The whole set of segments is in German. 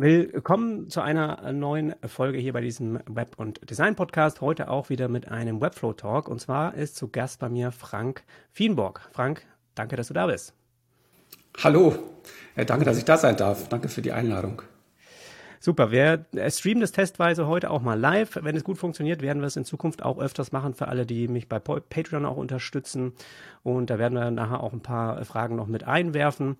Willkommen zu einer neuen Folge hier bei diesem Web- und Design-Podcast. Heute auch wieder mit einem Webflow-Talk. Und zwar ist zu Gast bei mir Frank Fienborg. Frank, danke, dass du da bist. Hallo, danke, dass ich da sein darf. Danke für die Einladung. Super, wir streamen das testweise heute auch mal live. Wenn es gut funktioniert, werden wir es in Zukunft auch öfters machen für alle, die mich bei Patreon auch unterstützen. Und da werden wir nachher auch ein paar Fragen noch mit einwerfen.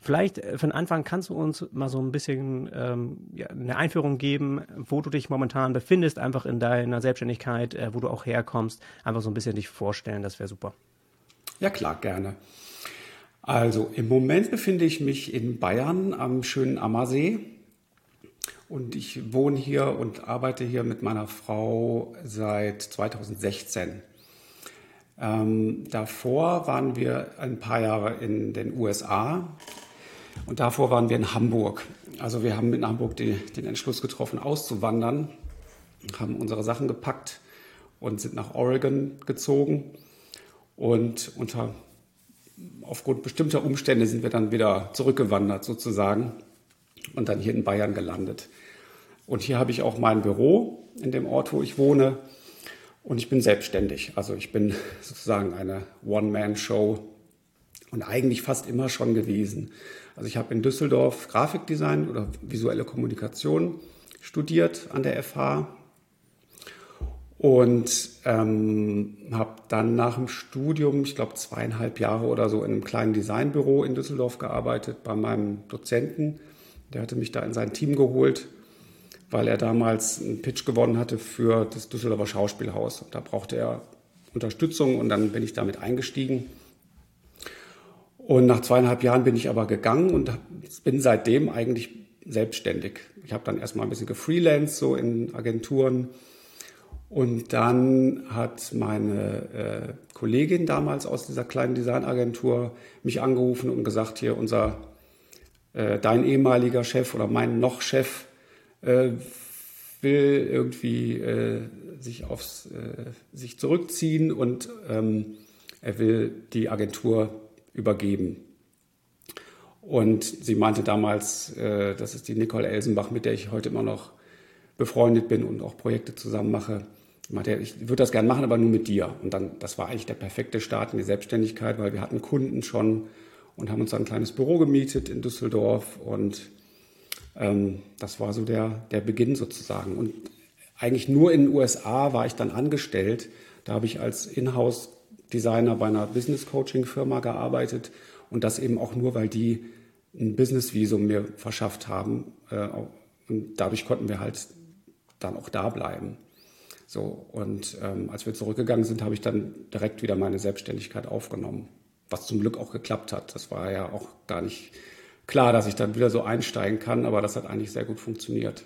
Vielleicht äh, von Anfang kannst du uns mal so ein bisschen ähm, ja, eine Einführung geben, wo du dich momentan befindest, einfach in deiner Selbstständigkeit, äh, wo du auch herkommst. Einfach so ein bisschen dich vorstellen, das wäre super. Ja klar, gerne. Also im Moment befinde ich mich in Bayern am schönen Ammersee und ich wohne hier und arbeite hier mit meiner Frau seit 2016. Ähm, davor waren wir ein paar Jahre in den USA und davor waren wir in Hamburg. Also wir haben in Hamburg die, den Entschluss getroffen, auszuwandern, haben unsere Sachen gepackt und sind nach Oregon gezogen. Und unter, aufgrund bestimmter Umstände sind wir dann wieder zurückgewandert sozusagen und dann hier in Bayern gelandet. Und hier habe ich auch mein Büro in dem Ort, wo ich wohne. Und ich bin selbstständig. Also ich bin sozusagen eine One-Man-Show und eigentlich fast immer schon gewesen. Also ich habe in Düsseldorf Grafikdesign oder visuelle Kommunikation studiert an der FH und ähm, habe dann nach dem Studium, ich glaube zweieinhalb Jahre oder so, in einem kleinen Designbüro in Düsseldorf gearbeitet bei meinem Dozenten. Der hatte mich da in sein Team geholt weil er damals einen Pitch gewonnen hatte für das Düsseldorfer Schauspielhaus. Da brauchte er Unterstützung und dann bin ich damit eingestiegen. Und nach zweieinhalb Jahren bin ich aber gegangen und bin seitdem eigentlich selbstständig. Ich habe dann erstmal ein bisschen gefreelanced, so in Agenturen. Und dann hat meine äh, Kollegin damals aus dieser kleinen Designagentur mich angerufen und gesagt, hier unser, äh, dein ehemaliger Chef oder mein noch Chef äh, will irgendwie äh, sich aufs äh, sich zurückziehen und ähm, er will die Agentur übergeben. Und sie meinte damals, äh, das ist die Nicole Elsenbach, mit der ich heute immer noch befreundet bin und auch Projekte zusammen mache. Ich meinte, ich würde das gerne machen, aber nur mit dir. Und dann, das war eigentlich der perfekte Start in die Selbstständigkeit, weil wir hatten Kunden schon und haben uns dann ein kleines Büro gemietet in Düsseldorf und ähm, das war so der, der Beginn sozusagen. Und eigentlich nur in den USA war ich dann angestellt. Da habe ich als Inhouse-Designer bei einer Business-Coaching-Firma gearbeitet und das eben auch nur, weil die ein Business-Visum mir verschafft haben. Äh, und dadurch konnten wir halt dann auch da bleiben. So, und ähm, als wir zurückgegangen sind, habe ich dann direkt wieder meine Selbstständigkeit aufgenommen, was zum Glück auch geklappt hat. Das war ja auch gar nicht klar, dass ich dann wieder so einsteigen kann, aber das hat eigentlich sehr gut funktioniert.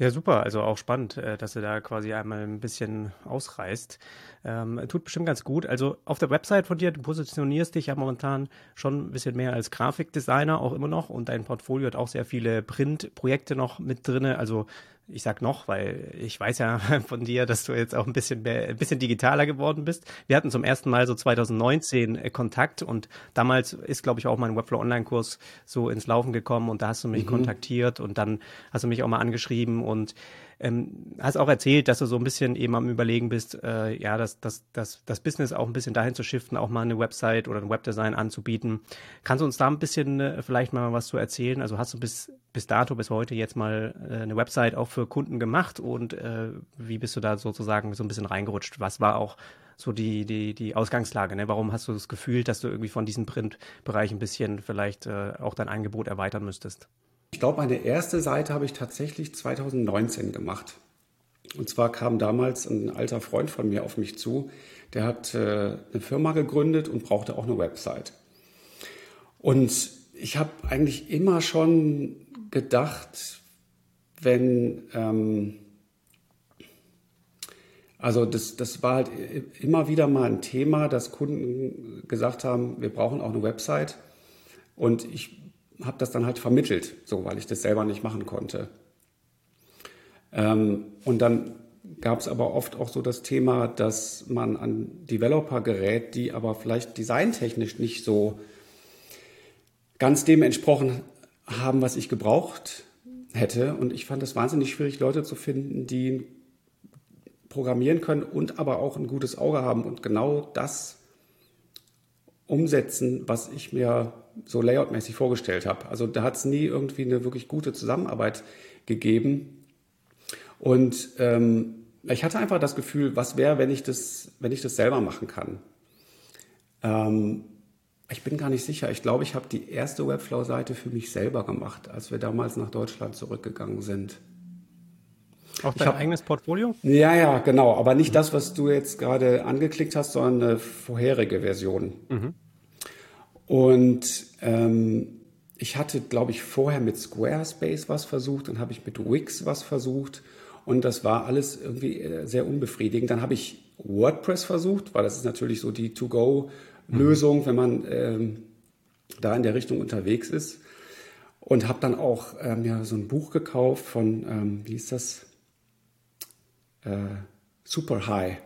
Ja, super. Also auch spannend, äh, dass du da quasi einmal ein bisschen ausreißt. Ähm, tut bestimmt ganz gut. Also auf der Website von dir, du positionierst dich ja momentan schon ein bisschen mehr als Grafikdesigner auch immer noch und dein Portfolio hat auch sehr viele Printprojekte noch mit drinne. Also ich sag noch, weil ich weiß ja von dir, dass du jetzt auch ein bisschen mehr, ein bisschen digitaler geworden bist. Wir hatten zum ersten Mal so 2019 äh, Kontakt und damals ist, glaube ich, auch mein Webflow Online-Kurs so ins Laufen gekommen und da hast du mich mhm. kontaktiert und dann hast du mich auch mal angeschrieben und ähm, hast auch erzählt, dass du so ein bisschen eben am Überlegen bist, äh, ja, das, das, das, das Business auch ein bisschen dahin zu shiften, auch mal eine Website oder ein Webdesign anzubieten. Kannst du uns da ein bisschen äh, vielleicht mal was zu erzählen? Also hast du bis, bis dato, bis heute jetzt mal äh, eine Website auch für Kunden gemacht und äh, wie bist du da sozusagen so ein bisschen reingerutscht? Was war auch so die, die, die Ausgangslage? Ne? Warum hast du das Gefühl, dass du irgendwie von diesem Printbereich ein bisschen vielleicht äh, auch dein Angebot erweitern müsstest? Ich glaube, meine erste Seite habe ich tatsächlich 2019 gemacht. Und zwar kam damals ein alter Freund von mir auf mich zu, der hat äh, eine Firma gegründet und brauchte auch eine Website. Und ich habe eigentlich immer schon gedacht, wenn, ähm, also das, das war halt immer wieder mal ein Thema, dass Kunden gesagt haben, wir brauchen auch eine Website. Und ich habe das dann halt vermittelt, so weil ich das selber nicht machen konnte. Ähm, und dann gab es aber oft auch so das Thema, dass man an Developer gerät, die aber vielleicht designtechnisch nicht so ganz dem entsprochen haben, was ich gebraucht hätte. Und ich fand es wahnsinnig schwierig, Leute zu finden, die programmieren können und aber auch ein gutes Auge haben und genau das umsetzen, was ich mir so layoutmäßig vorgestellt habe. Also da hat es nie irgendwie eine wirklich gute Zusammenarbeit gegeben. Und ähm, ich hatte einfach das Gefühl, was wäre, wenn ich das, wenn ich das selber machen kann. Ähm, ich bin gar nicht sicher. Ich glaube, ich habe die erste Webflow-Seite für mich selber gemacht, als wir damals nach Deutschland zurückgegangen sind. Auch dein hab, eigenes Portfolio? Ja, ja, genau. Aber nicht mhm. das, was du jetzt gerade angeklickt hast, sondern eine vorherige Version. Mhm. Und ähm, ich hatte, glaube ich, vorher mit Squarespace was versucht, dann habe ich mit Wix was versucht und das war alles irgendwie äh, sehr unbefriedigend. Dann habe ich WordPress versucht, weil das ist natürlich so die To-Go-Lösung, mhm. wenn man ähm, da in der Richtung unterwegs ist. Und habe dann auch äh, mir so ein Buch gekauft von, ähm, wie ist das? Äh, Super High.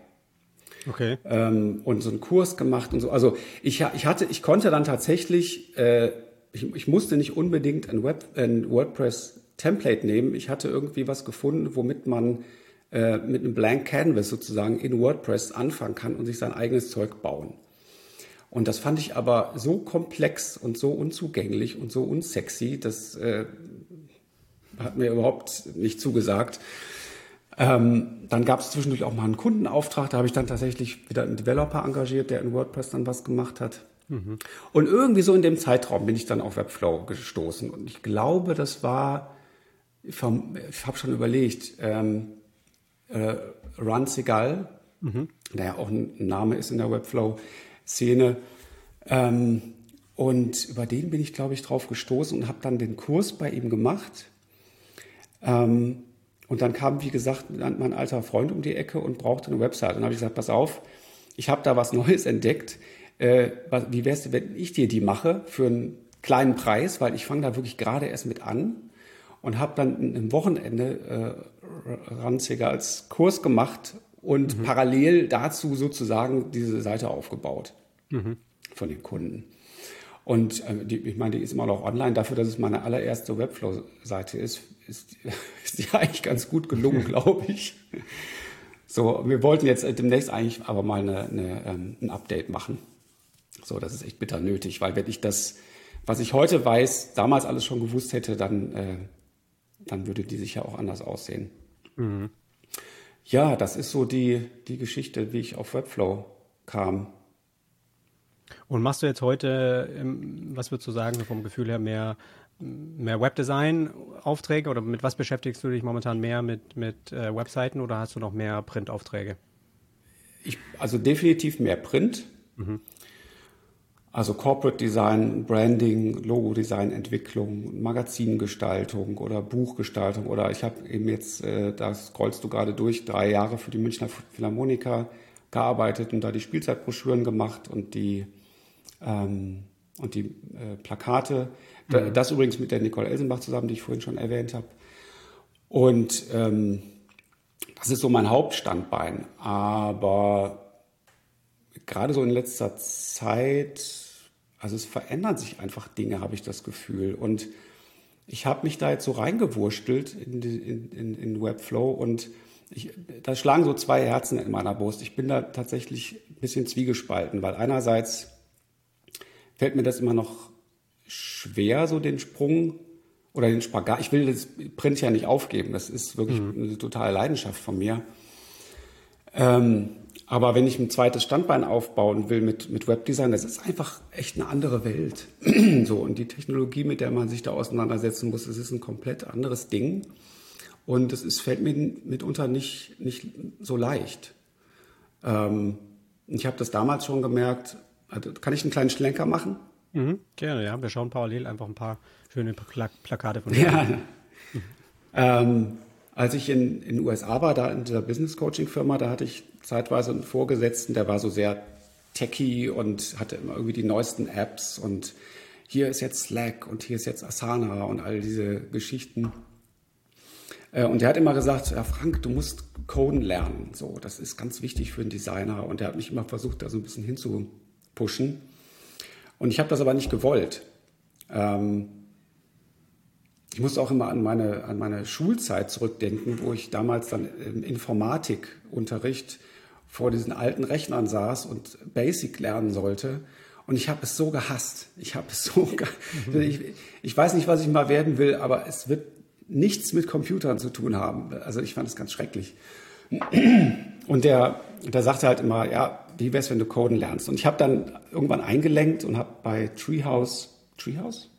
Okay. Ähm, und so einen Kurs gemacht und so. Also ich, ich hatte, ich konnte dann tatsächlich, äh, ich, ich musste nicht unbedingt ein, Web, ein WordPress Template nehmen. Ich hatte irgendwie was gefunden, womit man äh, mit einem Blank Canvas sozusagen in WordPress anfangen kann und sich sein eigenes Zeug bauen. Und das fand ich aber so komplex und so unzugänglich und so unsexy, das äh, hat mir überhaupt nicht zugesagt. Ähm, dann gab es zwischendurch auch mal einen Kundenauftrag, da habe ich dann tatsächlich wieder einen Developer engagiert, der in WordPress dann was gemacht hat. Mhm. Und irgendwie so in dem Zeitraum bin ich dann auf Webflow gestoßen. Und ich glaube, das war ich habe schon überlegt, ähm, äh, Run Segal, mhm. der ja auch ein Name ist in der Webflow-Szene. Ähm, und über den bin ich, glaube ich, drauf gestoßen und habe dann den Kurs bei ihm gemacht. Ähm, und dann kam, wie gesagt, mein alter Freund um die Ecke und brauchte eine Website. Und dann habe ich gesagt, pass auf, ich habe da was Neues entdeckt. Äh, wie wär's, wenn ich dir die mache für einen kleinen Preis, weil ich fange da wirklich gerade erst mit an und habe dann ein Wochenende äh, Ranziger als Kurs gemacht und mhm. parallel dazu sozusagen diese Seite aufgebaut mhm. von den Kunden. Und äh, die, ich meine, die ist immer noch online. Dafür, dass es meine allererste Webflow-Seite ist, ist, ist die eigentlich ganz gut gelungen, glaube ich. So, wir wollten jetzt demnächst eigentlich aber mal eine, eine, ähm, ein Update machen. So, das ist echt bitter nötig, weil wenn ich das, was ich heute weiß, damals alles schon gewusst hätte, dann äh, dann würde die sicher auch anders aussehen. Mhm. Ja, das ist so die, die Geschichte, wie ich auf Webflow kam. Und machst du jetzt heute, was würdest du sagen, vom Gefühl her mehr, mehr Webdesign-Aufträge oder mit was beschäftigst du dich momentan mehr mit, mit äh, Webseiten oder hast du noch mehr Print-Aufträge? Ich, also definitiv mehr Print. Mhm. Also Corporate Design, Branding, Logo-Design, Entwicklung, Magazingestaltung oder Buchgestaltung oder ich habe eben jetzt, äh, da scrollst du gerade durch, drei Jahre für die Münchner Philharmoniker gearbeitet und da die Spielzeitbroschüren gemacht und die, ähm, und die äh, Plakate. Mhm. Das übrigens mit der Nicole Elsenbach zusammen, die ich vorhin schon erwähnt habe. Und ähm, das ist so mein Hauptstandbein. Aber gerade so in letzter Zeit also es verändern sich einfach Dinge, habe ich das Gefühl. Und ich habe mich da jetzt so reingewurstelt in, in, in, in Webflow und ich, da schlagen so zwei Herzen in meiner Brust. Ich bin da tatsächlich ein bisschen zwiegespalten, weil einerseits fällt mir das immer noch schwer, so den Sprung oder den Spagat. Ich will das Print ja nicht aufgeben. Das ist wirklich mhm. eine totale Leidenschaft von mir. Ähm, aber wenn ich ein zweites Standbein aufbauen will mit, mit Webdesign, das ist einfach echt eine andere Welt. so, und die Technologie, mit der man sich da auseinandersetzen muss, das ist ein komplett anderes Ding. Und es fällt mir mitunter nicht, nicht so leicht. Ähm, ich habe das damals schon gemerkt. Also, kann ich einen kleinen Schlenker machen? Mhm, gerne, ja. Wir schauen parallel einfach ein paar schöne Pla Plakate von dir. Ja. ähm, als ich in den USA war, da in der Business Coaching Firma, da hatte ich zeitweise einen Vorgesetzten, der war so sehr techy und hatte immer irgendwie die neuesten Apps und hier ist jetzt Slack und hier ist jetzt Asana und all diese Geschichten. Äh, und der hat immer gesagt, ja Frank, du musst Coden lernen. So, das ist ganz wichtig für einen Designer. Und der hat mich immer versucht, da so ein bisschen hinzupushen. Und ich habe das aber nicht gewollt. Ähm, ich muss auch immer an meine, an meine Schulzeit zurückdenken, wo ich damals dann im Informatikunterricht vor diesen alten Rechnern saß und Basic lernen sollte. Und ich habe es so gehasst. Ich habe es so, mhm. ich, ich weiß nicht, was ich mal werden will, aber es wird nichts mit Computern zu tun haben. Also ich fand es ganz schrecklich. Und der, der sagte halt immer, ja, wie wär's, wenn du Coden lernst? Und ich habe dann irgendwann eingelenkt und habe bei Treehouse, Treehouse?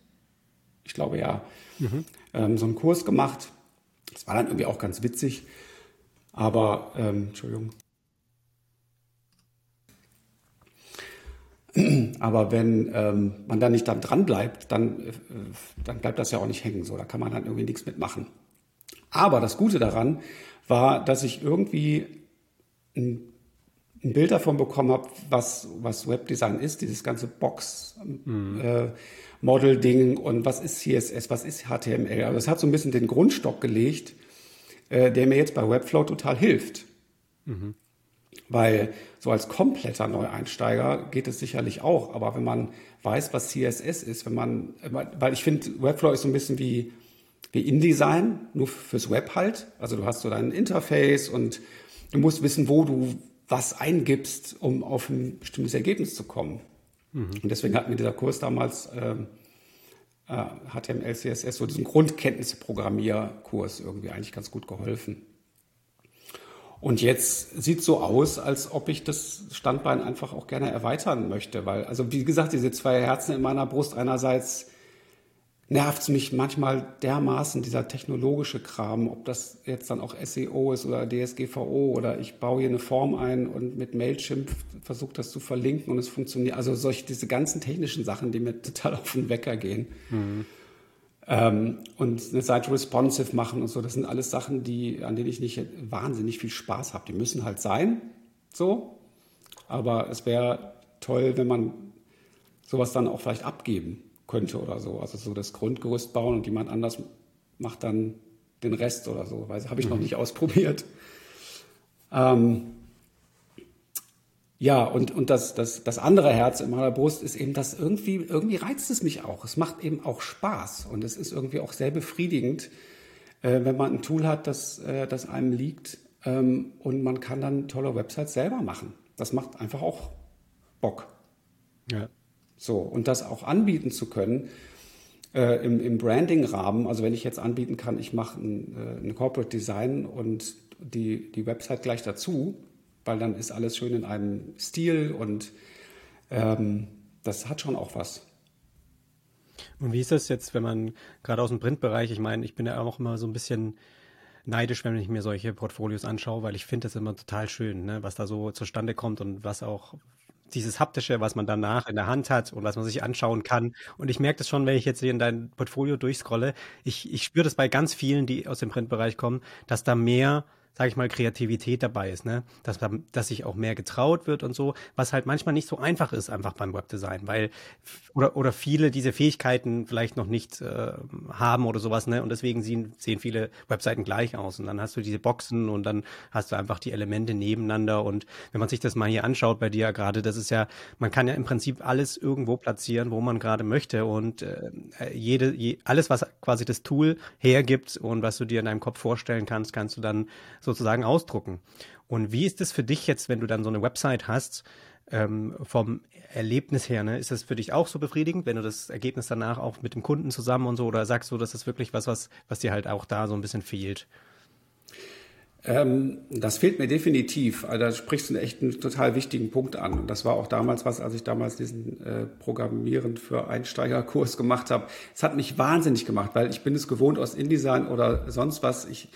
Ich glaube ja, mhm. ähm, so einen Kurs gemacht. Das war dann irgendwie auch ganz witzig. Aber, ähm, Entschuldigung. Aber wenn ähm, man da nicht dann dran bleibt, dann, äh, dann bleibt das ja auch nicht hängen. So, da kann man dann irgendwie nichts mitmachen. Aber das Gute daran war, dass ich irgendwie ein, ein Bild davon bekommen habe, was, was Webdesign ist, dieses ganze Box. Mhm. Äh, und was ist CSS, was ist HTML. Also es hat so ein bisschen den Grundstock gelegt, äh, der mir jetzt bei Webflow total hilft. Mhm. Weil so als kompletter Neueinsteiger geht es sicherlich auch, aber wenn man weiß, was CSS ist, wenn man, weil ich finde, Webflow ist so ein bisschen wie, wie InDesign, nur fürs Web halt. Also du hast so dein Interface und du musst wissen, wo du was eingibst, um auf ein bestimmtes Ergebnis zu kommen. Mhm. Und deswegen hat mir dieser Kurs damals ähm, äh, HTML, CSS, so diesen Grundkenntnisse-Programmierkurs irgendwie eigentlich ganz gut geholfen. Und jetzt sieht so aus, als ob ich das Standbein einfach auch gerne erweitern möchte, weil, also wie gesagt, diese zwei Herzen in meiner Brust einerseits nervt es mich manchmal dermaßen, dieser technologische Kram, ob das jetzt dann auch SEO ist oder DSGVO oder ich baue hier eine Form ein und mit Mailchimp versuche das zu verlinken und es funktioniert. Also solche, diese ganzen technischen Sachen, die mir total auf den Wecker gehen. Mhm. Ähm, und eine Seite responsive machen und so, das sind alles Sachen, die, an denen ich nicht wahnsinnig viel Spaß habe. Die müssen halt sein, so. Aber es wäre toll, wenn man sowas dann auch vielleicht abgeben könnte oder so. Also so das Grundgerüst bauen und jemand anders macht dann den Rest oder so. Weil habe ich mhm. noch nicht ausprobiert. Ähm, ja, und, und das, das, das andere Herz in meiner Brust ist eben, dass irgendwie, irgendwie reizt es mich auch. Es macht eben auch Spaß und es ist irgendwie auch sehr befriedigend, äh, wenn man ein Tool hat, das, äh, das einem liegt ähm, und man kann dann tolle Websites selber machen. Das macht einfach auch Bock. Ja. So, und das auch anbieten zu können äh, im, im Branding-Rahmen. Also wenn ich jetzt anbieten kann, ich mache ein, äh, ein Corporate Design und die, die Website gleich dazu, weil dann ist alles schön in einem Stil und ähm, das hat schon auch was. Und wie ist das jetzt, wenn man gerade aus dem Printbereich, ich meine, ich bin ja auch immer so ein bisschen neidisch, wenn ich mir solche Portfolios anschaue, weil ich finde das immer total schön, ne, was da so zustande kommt und was auch dieses haptische, was man danach in der Hand hat und was man sich anschauen kann. Und ich merke das schon, wenn ich jetzt hier in dein Portfolio durchscrolle. Ich, ich spüre das bei ganz vielen, die aus dem Printbereich kommen, dass da mehr sage ich mal, Kreativität dabei ist, ne? Dass, dass sich auch mehr getraut wird und so, was halt manchmal nicht so einfach ist, einfach beim Webdesign, weil oder, oder viele diese Fähigkeiten vielleicht noch nicht äh, haben oder sowas, ne? Und deswegen sehen, sehen viele Webseiten gleich aus. Und dann hast du diese Boxen und dann hast du einfach die Elemente nebeneinander. Und wenn man sich das mal hier anschaut bei dir gerade, das ist ja, man kann ja im Prinzip alles irgendwo platzieren, wo man gerade möchte. Und äh, jede, je, alles, was quasi das Tool hergibt und was du dir in deinem Kopf vorstellen kannst, kannst du dann sozusagen ausdrucken. Und wie ist es für dich jetzt, wenn du dann so eine Website hast, ähm, vom Erlebnis her, ne? ist das für dich auch so befriedigend, wenn du das Ergebnis danach auch mit dem Kunden zusammen und so, oder sagst du, das ist wirklich was, was, was dir halt auch da so ein bisschen fehlt? Ähm, das fehlt mir definitiv. Also da sprichst du einen echt einen total wichtigen Punkt an. Und das war auch damals was, als ich damals diesen äh, Programmieren für Einsteigerkurs gemacht habe. Es hat mich wahnsinnig gemacht, weil ich bin es gewohnt aus InDesign oder sonst was. Ich,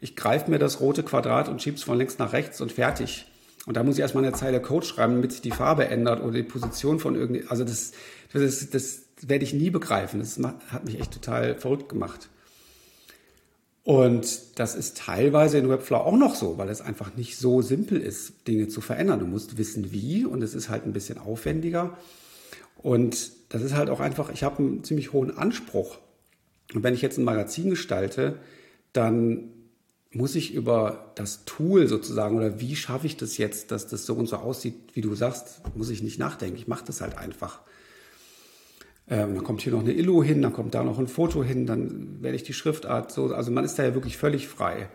ich greife mir das rote Quadrat und schieb's von links nach rechts und fertig. Und da muss ich erstmal eine Zeile Code schreiben, damit sich die Farbe ändert oder die Position von irgendwie. Also das, das, das werde ich nie begreifen. Das hat mich echt total verrückt gemacht. Und das ist teilweise in Webflow auch noch so, weil es einfach nicht so simpel ist, Dinge zu verändern. Du musst wissen, wie, und es ist halt ein bisschen aufwendiger. Und das ist halt auch einfach, ich habe einen ziemlich hohen Anspruch. Und wenn ich jetzt ein Magazin gestalte, dann muss ich über das Tool sozusagen oder wie schaffe ich das jetzt, dass das so und so aussieht, wie du sagst, muss ich nicht nachdenken. Ich mache das halt einfach. Ähm, dann kommt hier noch eine Illu hin, dann kommt da noch ein Foto hin, dann werde ich die Schriftart so. Also man ist da ja wirklich völlig frei.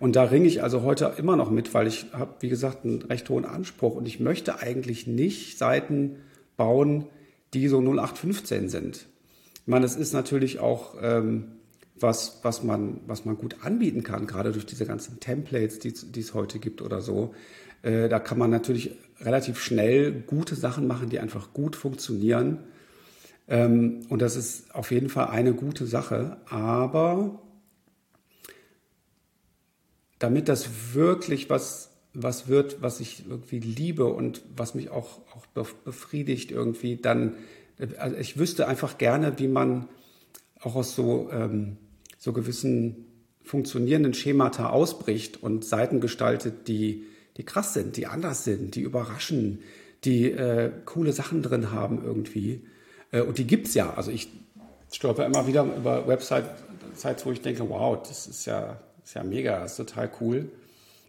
Und da ringe ich also heute immer noch mit, weil ich habe, wie gesagt, einen recht hohen Anspruch und ich möchte eigentlich nicht Seiten bauen, die so 0815 sind. Ich meine, es ist natürlich auch ähm, was, was, man, was man gut anbieten kann, gerade durch diese ganzen Templates, die, die es heute gibt oder so. Äh, da kann man natürlich relativ schnell gute Sachen machen, die einfach gut funktionieren. Ähm, und das ist auf jeden Fall eine gute Sache. Aber damit das wirklich was, was wird, was ich irgendwie liebe und was mich auch, auch befriedigt irgendwie, dann, also ich wüsste einfach gerne, wie man auch aus so, ähm, so gewissen funktionierenden Schemata ausbricht und Seiten gestaltet, die, die krass sind, die anders sind, die überraschen, die äh, coole Sachen drin haben irgendwie. Äh, und die gibt's ja. Also ich stolper immer wieder über Websites, wo ich denke, wow, das ist ja, ist ja mega, das ist total cool.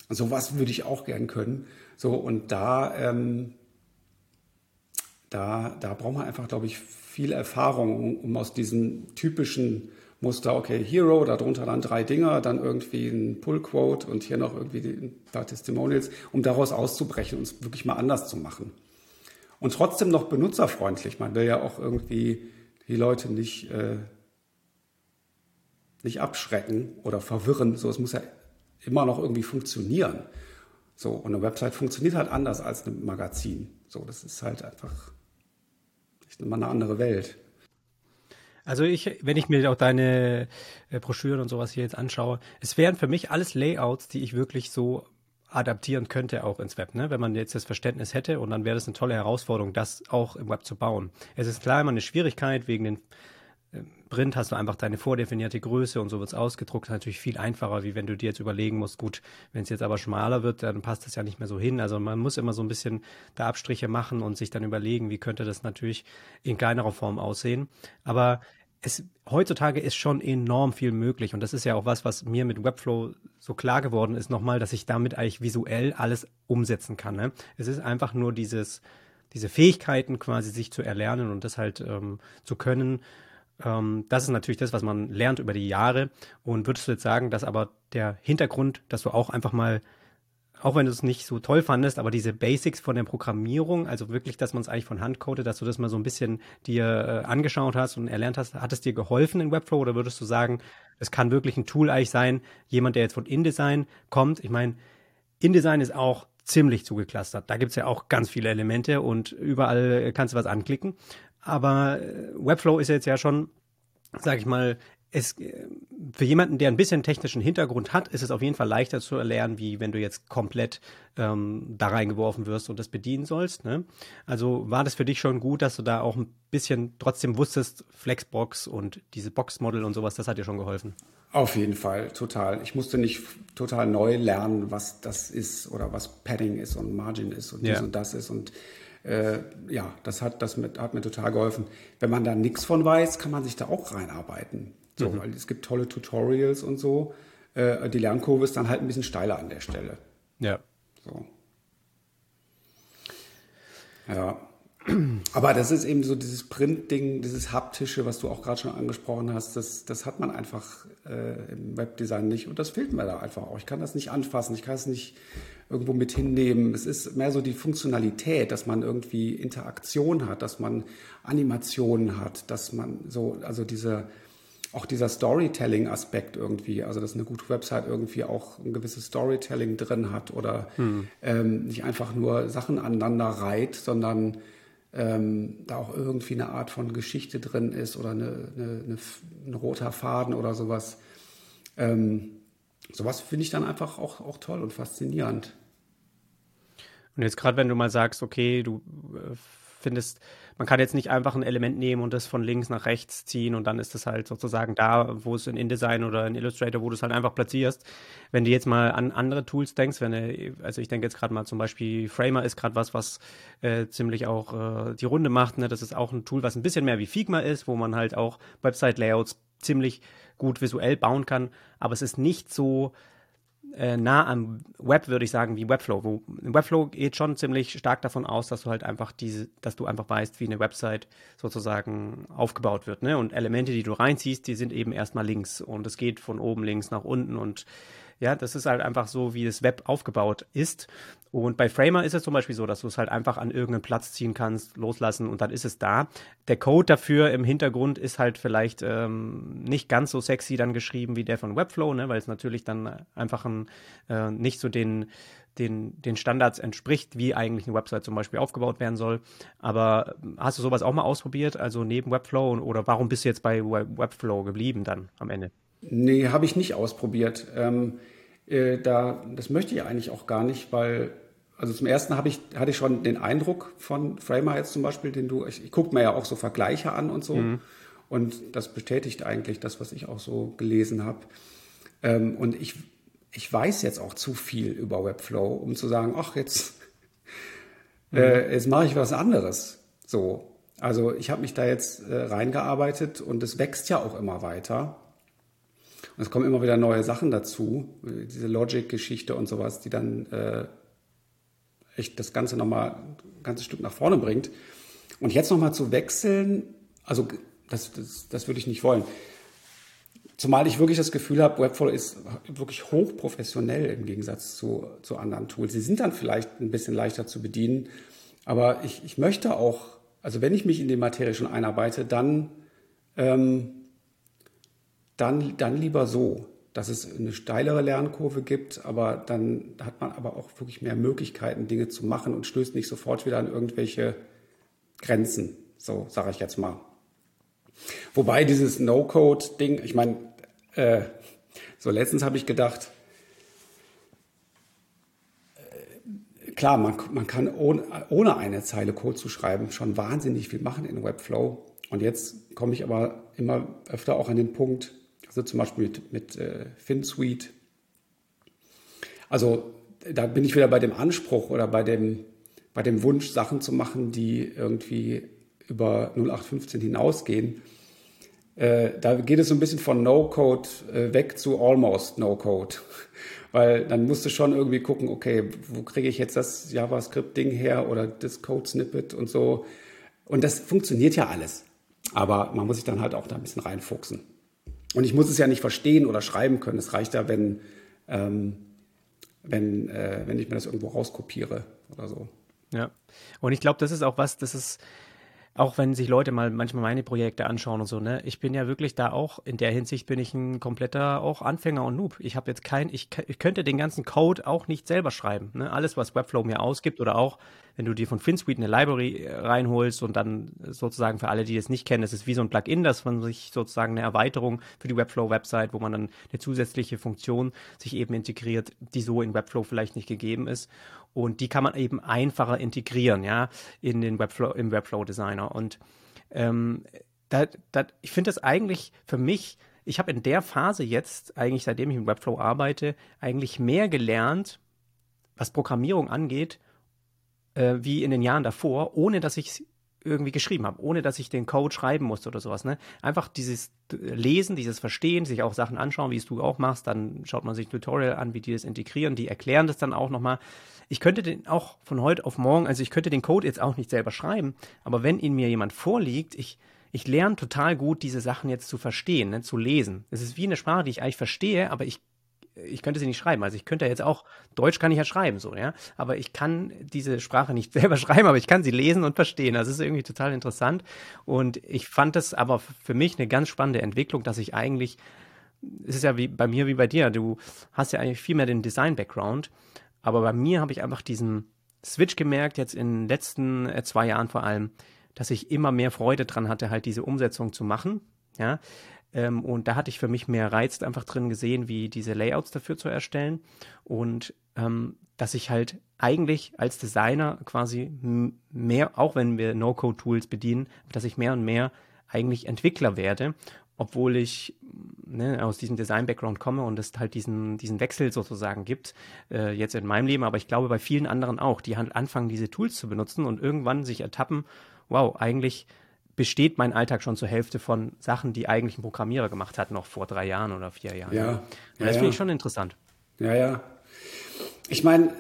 Und sowas würde ich auch gern können. So, und da, ähm, da, da braucht man einfach, glaube ich, viel Erfahrung, um, aus diesem typischen Muster, okay, Hero, darunter dann drei Dinger, dann irgendwie ein Pull-Quote und hier noch irgendwie ein paar Testimonials, um daraus auszubrechen und es wirklich mal anders zu machen. Und trotzdem noch benutzerfreundlich. Man will ja auch irgendwie die Leute nicht, äh, nicht abschrecken oder verwirren. So, es muss ja immer noch irgendwie funktionieren. So, und eine Website funktioniert halt anders als ein Magazin. So, das ist halt einfach mal eine andere Welt. Also ich, wenn ich mir auch deine äh, Broschüren und sowas hier jetzt anschaue, es wären für mich alles Layouts, die ich wirklich so adaptieren könnte auch ins Web, ne? wenn man jetzt das Verständnis hätte und dann wäre das eine tolle Herausforderung, das auch im Web zu bauen. Es ist klar immer eine Schwierigkeit, wegen den äh, Print hast du einfach deine vordefinierte Größe und so wird es ausgedruckt. Natürlich viel einfacher, wie wenn du dir jetzt überlegen musst, gut, wenn es jetzt aber schmaler wird, dann passt das ja nicht mehr so hin. Also man muss immer so ein bisschen da Abstriche machen und sich dann überlegen, wie könnte das natürlich in kleinerer Form aussehen. Aber es, heutzutage ist schon enorm viel möglich und das ist ja auch was, was mir mit Webflow so klar geworden ist nochmal, dass ich damit eigentlich visuell alles umsetzen kann. Ne? Es ist einfach nur dieses, diese Fähigkeiten quasi sich zu erlernen und das halt ähm, zu können. Ähm, das ist natürlich das, was man lernt über die Jahre. Und würdest du jetzt sagen, dass aber der Hintergrund, dass du auch einfach mal auch wenn du es nicht so toll fandest, aber diese Basics von der Programmierung, also wirklich, dass man es eigentlich von Hand codet, dass du das mal so ein bisschen dir äh, angeschaut hast und erlernt hast, hat es dir geholfen in Webflow oder würdest du sagen, es kann wirklich ein Tool eigentlich sein, jemand, der jetzt von InDesign kommt, ich meine, InDesign ist auch ziemlich zugeklustert. Da gibt's ja auch ganz viele Elemente und überall kannst du was anklicken. Aber äh, Webflow ist jetzt ja schon, sag ich mal, es, für jemanden, der ein bisschen technischen Hintergrund hat, ist es auf jeden Fall leichter zu erlernen, wie wenn du jetzt komplett ähm, da reingeworfen wirst und das bedienen sollst. Ne? Also war das für dich schon gut, dass du da auch ein bisschen trotzdem wusstest, Flexbox und diese Boxmodel und sowas, das hat dir schon geholfen? Auf jeden Fall, total. Ich musste nicht total neu lernen, was das ist oder was Padding ist und Margin ist und ja. dies und das ist und äh, ja, das hat, das mit, hat mir total geholfen. Wenn man da nichts von weiß, kann man sich da auch reinarbeiten. So, mhm. weil es gibt tolle Tutorials und so. Äh, die Lernkurve ist dann halt ein bisschen steiler an der Stelle. Ja. So. Ja. Aber das ist eben so dieses Print-Ding, dieses Haptische, was du auch gerade schon angesprochen hast, das, das hat man einfach äh, im Webdesign nicht und das fehlt mir da einfach auch. Ich kann das nicht anfassen, ich kann es nicht irgendwo mit hinnehmen. Es ist mehr so die Funktionalität, dass man irgendwie Interaktion hat, dass man Animationen hat, dass man so, also diese, auch dieser Storytelling-Aspekt irgendwie, also dass eine gute Website irgendwie auch ein gewisses Storytelling drin hat oder hm. ähm, nicht einfach nur Sachen aneinander reiht, sondern ähm, da auch irgendwie eine Art von Geschichte drin ist oder eine, eine, eine, ein roter Faden oder sowas. Ähm, sowas finde ich dann einfach auch, auch toll und faszinierend. Und jetzt gerade, wenn du mal sagst, okay, du äh, findest, man kann jetzt nicht einfach ein Element nehmen und das von links nach rechts ziehen und dann ist das halt sozusagen da, wo es in InDesign oder in Illustrator, wo du es halt einfach platzierst. Wenn du jetzt mal an andere Tools denkst, wenn du, also ich denke jetzt gerade mal zum Beispiel Framer ist gerade was, was äh, ziemlich auch äh, die Runde macht. Ne? Das ist auch ein Tool, was ein bisschen mehr wie Figma ist, wo man halt auch Website-Layouts ziemlich gut visuell bauen kann, aber es ist nicht so äh, nah am Web, würde ich sagen, wie Webflow. Wo, Webflow geht schon ziemlich stark davon aus, dass du halt einfach diese, dass du einfach weißt, wie eine Website sozusagen aufgebaut wird. Ne? Und Elemente, die du reinziehst, die sind eben erstmal links und es geht von oben links nach unten und ja, das ist halt einfach so, wie das Web aufgebaut ist. Und bei Framer ist es zum Beispiel so, dass du es halt einfach an irgendeinen Platz ziehen kannst, loslassen und dann ist es da. Der Code dafür im Hintergrund ist halt vielleicht ähm, nicht ganz so sexy dann geschrieben wie der von Webflow, ne, weil es natürlich dann einfach ein, äh, nicht so den, den, den Standards entspricht, wie eigentlich eine Website zum Beispiel aufgebaut werden soll. Aber hast du sowas auch mal ausprobiert, also neben Webflow oder warum bist du jetzt bei Webflow geblieben dann am Ende? Nee, habe ich nicht ausprobiert. Ähm, äh, da, das möchte ich eigentlich auch gar nicht, weil, also zum ersten habe ich, hatte ich schon den Eindruck von Framer jetzt zum Beispiel, den du, ich, ich gucke mir ja auch so Vergleiche an und so. Mhm. Und das bestätigt eigentlich das, was ich auch so gelesen habe. Ähm, und ich, ich weiß jetzt auch zu viel über Webflow, um zu sagen, ach, jetzt, mhm. äh, jetzt mache ich was anderes. So. Also ich habe mich da jetzt äh, reingearbeitet und es wächst ja auch immer weiter. Und es kommen immer wieder neue Sachen dazu, diese Logic-Geschichte und sowas, die dann äh, echt das Ganze nochmal ein ganzes Stück nach vorne bringt. Und jetzt nochmal zu wechseln, also das, das, das würde ich nicht wollen. Zumal ich wirklich das Gefühl habe, Webflow ist wirklich hochprofessionell im Gegensatz zu, zu anderen Tools. Sie sind dann vielleicht ein bisschen leichter zu bedienen, aber ich, ich möchte auch, also wenn ich mich in die Materie schon einarbeite, dann ähm, dann, dann lieber so, dass es eine steilere Lernkurve gibt, aber dann hat man aber auch wirklich mehr Möglichkeiten, Dinge zu machen und stößt nicht sofort wieder an irgendwelche Grenzen, so sage ich jetzt mal. Wobei dieses No-Code-Ding, ich meine, äh, so letztens habe ich gedacht, äh, klar, man, man kann ohne, ohne eine Zeile Code zu schreiben schon wahnsinnig viel machen in Webflow. Und jetzt komme ich aber immer öfter auch an den Punkt, also zum Beispiel mit, mit äh, FinSuite. Also da bin ich wieder bei dem Anspruch oder bei dem, bei dem Wunsch, Sachen zu machen, die irgendwie über 0815 hinausgehen. Äh, da geht es so ein bisschen von No-Code äh, weg zu Almost No-Code. Weil dann musst du schon irgendwie gucken, okay, wo kriege ich jetzt das JavaScript-Ding her oder das Code-Snippet und so. Und das funktioniert ja alles. Aber man muss sich dann halt auch da ein bisschen reinfuchsen. Und ich muss es ja nicht verstehen oder schreiben können. Es reicht ja, wenn, ähm, wenn, äh, wenn ich mir das irgendwo rauskopiere oder so. Ja. Und ich glaube, das ist auch was, das ist auch wenn sich Leute mal manchmal meine Projekte anschauen und so, ne, ich bin ja wirklich da auch, in der Hinsicht bin ich ein kompletter auch Anfänger und Noob. Ich habe jetzt kein, ich, ich könnte den ganzen Code auch nicht selber schreiben. Ne? Alles, was Webflow mir ausgibt oder auch, wenn du dir von FinSuite eine Library äh, reinholst und dann sozusagen für alle, die das nicht kennen, das ist wie so ein Plugin, das man sich sozusagen eine Erweiterung für die Webflow-Website, wo man dann eine zusätzliche Funktion sich eben integriert, die so in Webflow vielleicht nicht gegeben ist. Und die kann man eben einfacher integrieren, ja, in den Webflow, im Webflow Designer. Und ähm, da, da, ich finde das eigentlich für mich, ich habe in der Phase jetzt, eigentlich seitdem ich im Webflow arbeite, eigentlich mehr gelernt, was Programmierung angeht, äh, wie in den Jahren davor, ohne dass ich irgendwie geschrieben habe, ohne dass ich den Code schreiben musste oder sowas. Ne? Einfach dieses Lesen, dieses Verstehen, sich auch Sachen anschauen, wie es du auch machst, dann schaut man sich ein Tutorial an, wie die das integrieren, die erklären das dann auch nochmal. Ich könnte den auch von heute auf morgen, also ich könnte den Code jetzt auch nicht selber schreiben, aber wenn ihn mir jemand vorliegt, ich, ich lerne total gut, diese Sachen jetzt zu verstehen, ne, zu lesen. Es ist wie eine Sprache, die ich eigentlich verstehe, aber ich ich könnte sie nicht schreiben. Also ich könnte jetzt auch, Deutsch kann ich ja schreiben, so, ja. Aber ich kann diese Sprache nicht selber schreiben, aber ich kann sie lesen und verstehen. Das ist irgendwie total interessant. Und ich fand das aber für mich eine ganz spannende Entwicklung, dass ich eigentlich, es ist ja wie bei mir wie bei dir, du hast ja eigentlich viel mehr den Design-Background. Aber bei mir habe ich einfach diesen Switch gemerkt, jetzt in den letzten äh, zwei Jahren vor allem, dass ich immer mehr Freude dran hatte, halt diese Umsetzung zu machen. Ja, ähm, und da hatte ich für mich mehr Reiz einfach drin gesehen, wie diese Layouts dafür zu erstellen. Und ähm, dass ich halt eigentlich als Designer quasi mehr, auch wenn wir No-Code-Tools bedienen, dass ich mehr und mehr eigentlich Entwickler werde, obwohl ich ne, aus diesem Design-Background komme und es halt diesen, diesen Wechsel sozusagen gibt, äh, jetzt in meinem Leben, aber ich glaube bei vielen anderen auch, die halt anfangen, diese Tools zu benutzen und irgendwann sich ertappen, wow, eigentlich besteht mein Alltag schon zur Hälfte von Sachen, die eigentlich ein Programmierer gemacht hat, noch vor drei Jahren oder vier Jahren. Ja. das ja, finde ich schon interessant. Ja, ja. Ich meine,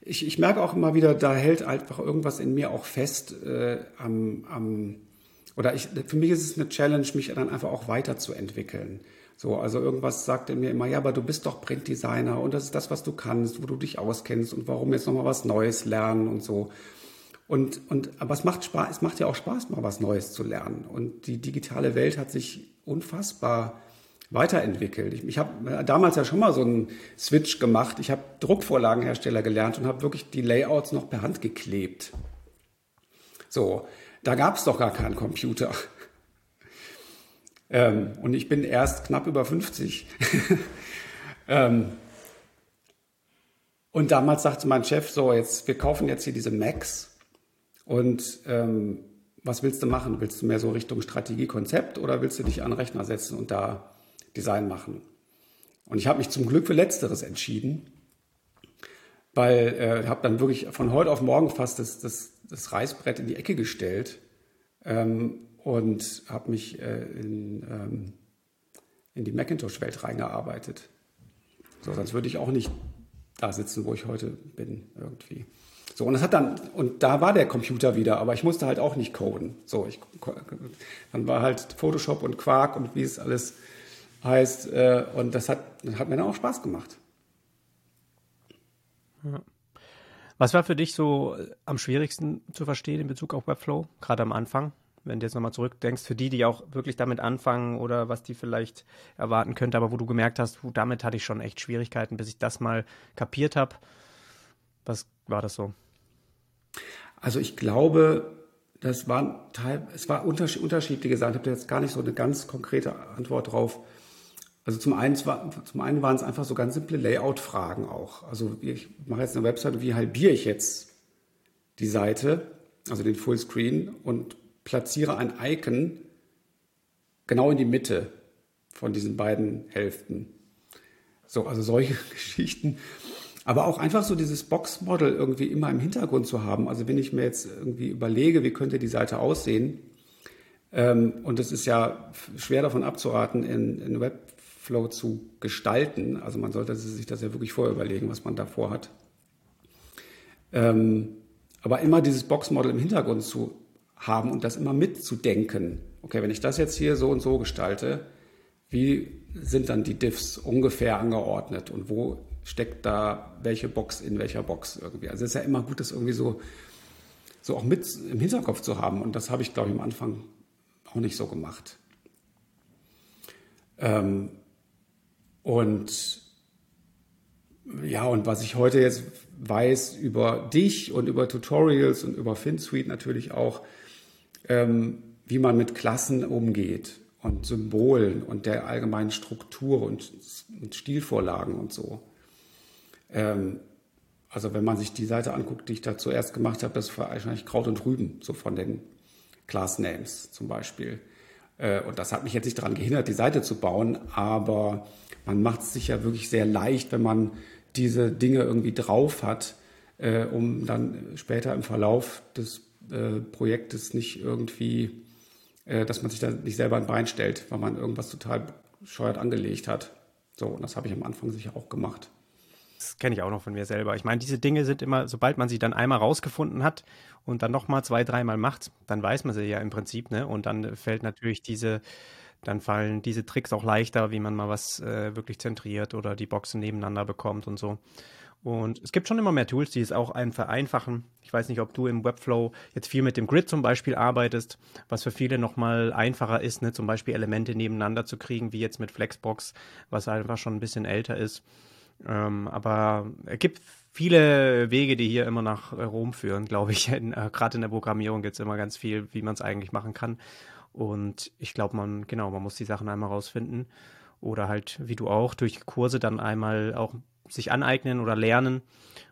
ich, ich merke auch immer wieder, da hält einfach irgendwas in mir auch fest äh, am, am oder ich, für mich ist es eine Challenge, mich dann einfach auch weiterzuentwickeln. So, also irgendwas sagt in mir immer, ja, aber du bist doch Printdesigner und das ist das, was du kannst, wo du dich auskennst und warum jetzt nochmal was Neues lernen und so. Und, und, aber es macht Spaß, es macht ja auch Spaß, mal was Neues zu lernen. Und die digitale Welt hat sich unfassbar weiterentwickelt. Ich, ich habe damals ja schon mal so einen Switch gemacht. Ich habe Druckvorlagenhersteller gelernt und habe wirklich die Layouts noch per Hand geklebt. So, da gab es doch gar keinen Computer. Ähm, und ich bin erst knapp über 50. ähm, und damals sagte mein Chef so, jetzt, wir kaufen jetzt hier diese Macs und ähm, was willst du machen? Willst du mehr so Richtung Strategie, Konzept oder willst du dich an den Rechner setzen und da Design machen? Und ich habe mich zum Glück für Letzteres entschieden, weil äh, habe dann wirklich von heute auf morgen fast das, das, das Reißbrett in die Ecke gestellt ähm, und habe mich äh, in, ähm, in die Macintosh-Welt reingearbeitet. So, sonst würde ich auch nicht da sitzen, wo ich heute bin, irgendwie. So, und das hat dann, und da war der Computer wieder, aber ich musste halt auch nicht coden. So, ich, dann war halt Photoshop und Quark und wie es alles heißt, äh, und das hat, das hat mir dann auch Spaß gemacht. Was war für dich so am schwierigsten zu verstehen in Bezug auf Webflow, gerade am Anfang? wenn du jetzt nochmal zurückdenkst, für die, die auch wirklich damit anfangen oder was die vielleicht erwarten könnte, aber wo du gemerkt hast, damit hatte ich schon echt Schwierigkeiten, bis ich das mal kapiert habe. Was war das so? Also ich glaube, das waren Teil, es war unterschiedliche Sachen. Ich habe jetzt gar nicht so eine ganz konkrete Antwort drauf. Also zum einen, zum einen waren es einfach so ganz simple Layout-Fragen auch. Also ich mache jetzt eine Website, wie halbiere ich jetzt die Seite, also den Fullscreen und platziere ein Icon genau in die Mitte von diesen beiden Hälften. So, also solche Geschichten. Aber auch einfach so dieses Box-Model irgendwie immer im Hintergrund zu haben. Also wenn ich mir jetzt irgendwie überlege, wie könnte die Seite aussehen, ähm, und es ist ja schwer davon abzuraten, in, in Webflow zu gestalten. Also man sollte sich das ja wirklich vorher überlegen, was man davor hat. Ähm, aber immer dieses Box-Model im Hintergrund zu haben und das immer mitzudenken. Okay, wenn ich das jetzt hier so und so gestalte, wie sind dann die Diffs ungefähr angeordnet und wo steckt da welche Box in welcher Box irgendwie? Also es ist ja immer gut, das irgendwie so, so auch mit im Hinterkopf zu haben und das habe ich, glaube ich, am Anfang auch nicht so gemacht. Ähm, und ja, und was ich heute jetzt weiß über dich und über Tutorials und über FinSuite natürlich auch, ähm, wie man mit Klassen umgeht und Symbolen und der allgemeinen Struktur und, und Stilvorlagen und so. Ähm, also wenn man sich die Seite anguckt, die ich da zuerst gemacht habe, das war wahrscheinlich Kraut und Rüben, so von den Class Names zum Beispiel. Äh, und das hat mich jetzt nicht daran gehindert, die Seite zu bauen, aber man macht es sich ja wirklich sehr leicht, wenn man diese Dinge irgendwie drauf hat, äh, um dann später im Verlauf des äh, Projektes nicht irgendwie, äh, dass man sich da nicht selber ein Bein stellt, weil man irgendwas total scheuert angelegt hat. So, und das habe ich am Anfang sicher auch gemacht. Das kenne ich auch noch von mir selber. Ich meine, diese Dinge sind immer, sobald man sie dann einmal rausgefunden hat und dann nochmal zwei, dreimal macht, dann weiß man sie ja im Prinzip, ne? Und dann fällt natürlich diese, dann fallen diese Tricks auch leichter, wie man mal was äh, wirklich zentriert oder die Boxen nebeneinander bekommt und so. Und es gibt schon immer mehr Tools, die es auch einen vereinfachen. Ich weiß nicht, ob du im Webflow jetzt viel mit dem Grid zum Beispiel arbeitest, was für viele nochmal einfacher ist, ne? zum Beispiel Elemente nebeneinander zu kriegen, wie jetzt mit Flexbox, was einfach schon ein bisschen älter ist. Ähm, aber es gibt viele Wege, die hier immer nach Rom führen, glaube ich. Äh, Gerade in der Programmierung gibt es immer ganz viel, wie man es eigentlich machen kann. Und ich glaube, man, genau, man muss die Sachen einmal rausfinden. Oder halt, wie du auch, durch Kurse dann einmal auch sich aneignen oder lernen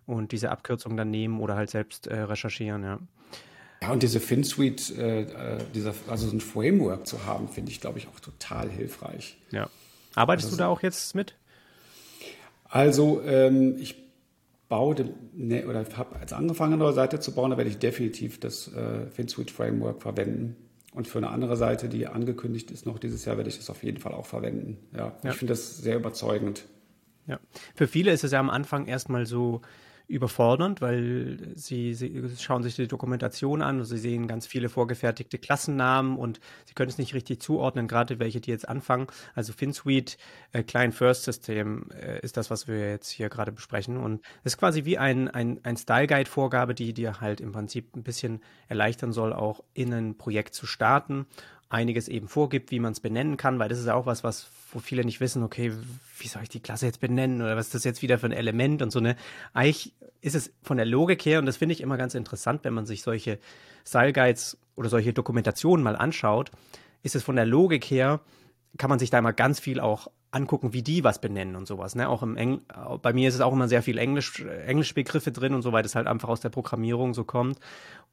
und diese Abkürzung dann nehmen oder halt selbst äh, recherchieren, ja. Ja, und diese FinSuite, äh, äh dieser, also so ein Framework zu haben, finde ich, glaube ich, auch total hilfreich. Ja. Arbeitest also, du da auch jetzt mit? Also, ähm, ich baue ne, oder habe als angefangen, eine neue Seite zu bauen, da werde ich definitiv das äh, FinSuite Framework verwenden. Und für eine andere Seite, die angekündigt ist noch dieses Jahr, werde ich das auf jeden Fall auch verwenden. Ja, ja. ich finde das sehr überzeugend. Ja. Für viele ist es ja am Anfang erstmal so, überfordernd, weil sie, sie schauen sich die Dokumentation an und sie sehen ganz viele vorgefertigte Klassennamen und sie können es nicht richtig zuordnen, gerade welche, die jetzt anfangen. Also FinSuite, äh, Client First System äh, ist das, was wir jetzt hier gerade besprechen. Und es ist quasi wie ein, ein, ein Style Guide Vorgabe, die dir halt im Prinzip ein bisschen erleichtern soll, auch in ein Projekt zu starten einiges eben vorgibt, wie man es benennen kann, weil das ist auch was, was wo viele nicht wissen, okay, wie soll ich die Klasse jetzt benennen oder was ist das jetzt wieder für ein Element und so ne. Eigentlich ist es von der Logik her und das finde ich immer ganz interessant, wenn man sich solche Style Guides oder solche Dokumentationen mal anschaut, ist es von der Logik her kann man sich da immer ganz viel auch angucken, wie die was benennen und sowas. Ne? Auch im Engl bei mir ist es auch immer sehr viel Englisch, Englischbegriffe drin und so, weil das halt einfach aus der Programmierung so kommt.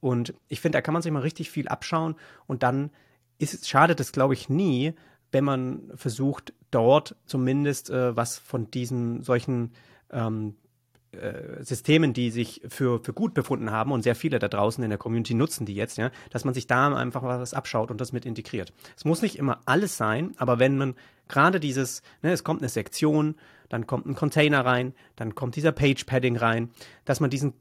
Und ich finde, da kann man sich mal richtig viel abschauen und dann ist, schadet es, glaube ich, nie, wenn man versucht, dort zumindest äh, was von diesen solchen ähm, äh, Systemen, die sich für, für gut befunden haben und sehr viele da draußen in der Community nutzen die jetzt, ja, dass man sich da einfach was abschaut und das mit integriert. Es muss nicht immer alles sein, aber wenn man gerade dieses, ne, es kommt eine Sektion, dann kommt ein Container rein, dann kommt dieser Page Padding rein, dass man diesen